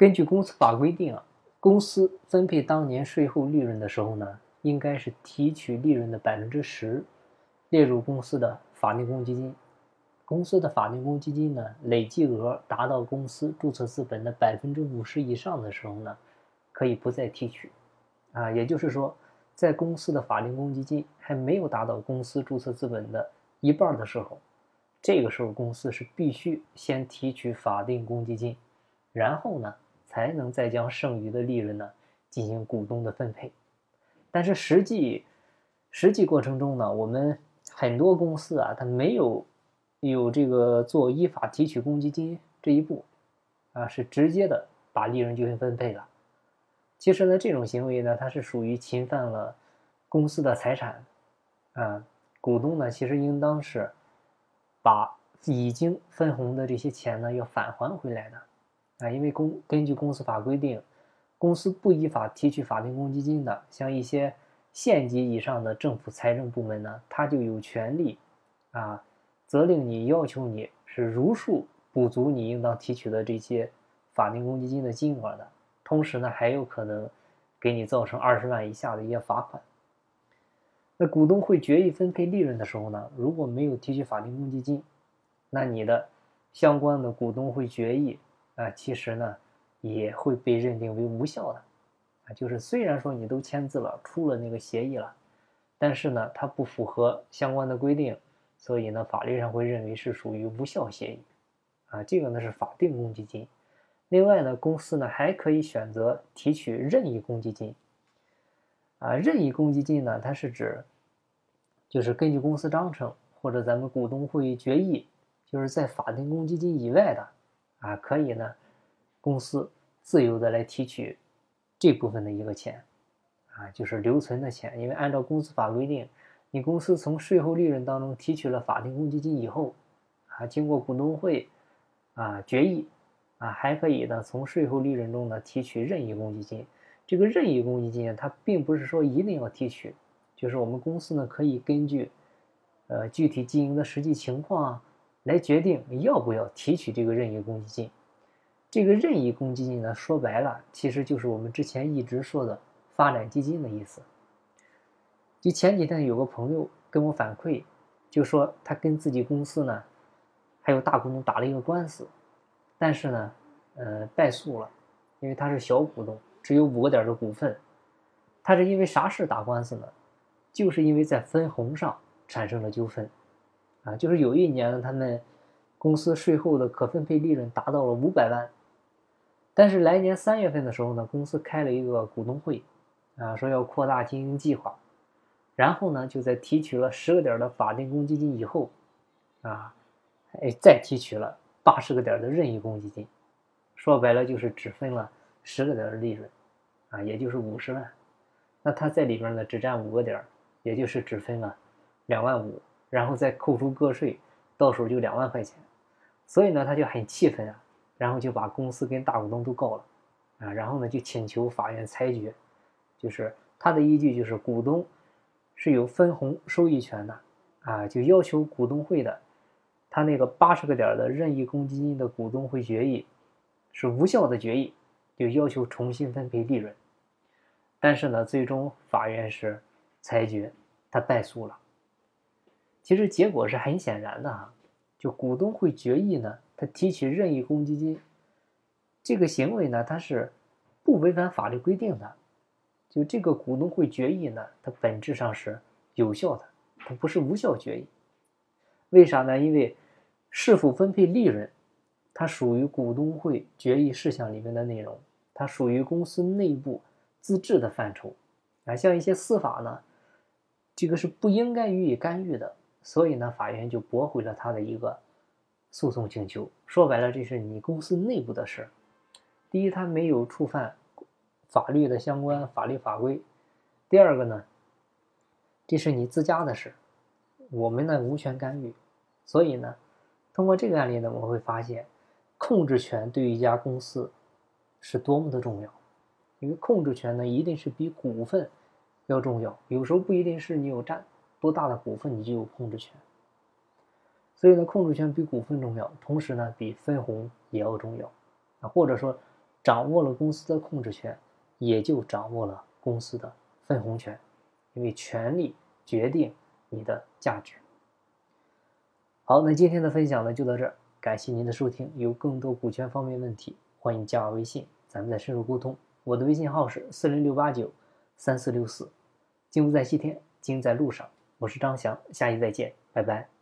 根据公司法规定啊，公司分配当年税后利润的时候呢，应该是提取利润的百分之十，列入公司的法定公积金。公司的法定公积金呢，累计额达到公司注册资本的百分之五十以上的时候呢，可以不再提取。啊，也就是说，在公司的法定公积金还没有达到公司注册资本的一半的时候，这个时候公司是必须先提取法定公积金，然后呢，才能再将剩余的利润呢进行股东的分配。但是实际实际过程中呢，我们很多公司啊，它没有有这个做依法提取公积金这一步，啊，是直接的把利润进行分配了。其实呢，这种行为呢，它是属于侵犯了公司的财产，啊，股东呢，其实应当是把已经分红的这些钱呢，要返还回来的，啊，因为公根据公司法规定，公司不依法提取法定公积金的，像一些县级以上的政府财政部门呢，他就有权利，啊，责令你要求你是如数补足你应当提取的这些法定公积金的金额的。同时呢，还有可能给你造成二十万以下的一些罚款。那股东会决议分配利润的时候呢，如果没有提取法定公积金，那你的相关的股东会决议啊，其实呢也会被认定为无效的啊。就是虽然说你都签字了，出了那个协议了，但是呢，它不符合相关的规定，所以呢，法律上会认为是属于无效协议啊。这个呢是法定公积金。另外呢，公司呢还可以选择提取任意公积金。啊，任意公积金呢，它是指，就是根据公司章程或者咱们股东会决议，就是在法定公积金以外的，啊，可以呢，公司自由的来提取这部分的一个钱，啊，就是留存的钱。因为按照公司法规定，你公司从税后利润当中提取了法定公积金以后，啊，经过股东会啊决议。啊，还可以呢，从税后利润中呢提取任意公积金。这个任意公积金它并不是说一定要提取，就是我们公司呢可以根据，呃，具体经营的实际情况，来决定要不要提取这个任意公积金。这个任意公积金呢，说白了，其实就是我们之前一直说的发展基金的意思。就前几天有个朋友跟我反馈，就说他跟自己公司呢，还有大股东打了一个官司。但是呢，呃，败诉了，因为他是小股东，只有五个点的股份。他是因为啥事打官司呢？就是因为在分红上产生了纠纷，啊，就是有一年呢，他们公司税后的可分配利润达到了五百万，但是来年三月份的时候呢，公司开了一个股东会，啊，说要扩大经营计划，然后呢，就在提取了十个点的法定公积金以后，啊，哎，再提取了。八十个点的任意公积金，说白了就是只分了十个点的利润，啊，也就是五十万。那他在里边呢只占五个点，也就是只分了两万五，然后再扣除个税，到手就两万块钱。所以呢他就很气愤啊，然后就把公司跟大股东都告了，啊，然后呢就请求法院裁决，就是他的依据就是股东是有分红收益权的，啊，就要求股东会的。他那个八十个点的任意公积金的股东会决议是无效的决议，就要求重新分配利润。但是呢，最终法院是裁决他败诉了。其实结果是很显然的哈，就股东会决议呢，他提取任意公积金这个行为呢，它是不违反法律规定的。就这个股东会决议呢，它本质上是有效的，它不是无效决议。为啥呢？因为是否分配利润，它属于股东会决议事项里面的内容，它属于公司内部自治的范畴啊。像一些司法呢，这个是不应该予以干预的，所以呢，法院就驳回了他的一个诉讼请求。说白了，这是你公司内部的事。第一，他没有触犯法律的相关法律法规；第二个呢，这是你自家的事。我们呢无权干预，所以呢，通过这个案例呢，我们会发现，控制权对于一家公司是多么的重要。因为控制权呢，一定是比股份要重要。有时候不一定是你有占多大的股份，你就有控制权。所以呢，控制权比股份重要，同时呢，比分红也要重要啊。或者说，掌握了公司的控制权，也就掌握了公司的分红权，因为权力决定你的价值。好，那今天的分享呢就到这儿，感谢您的收听。有更多股权方面问题，欢迎加我微信，咱们再深入沟通。我的微信号是四零六八九三四六四。金不在西天，金在路上。我是张翔，下期再见，拜拜。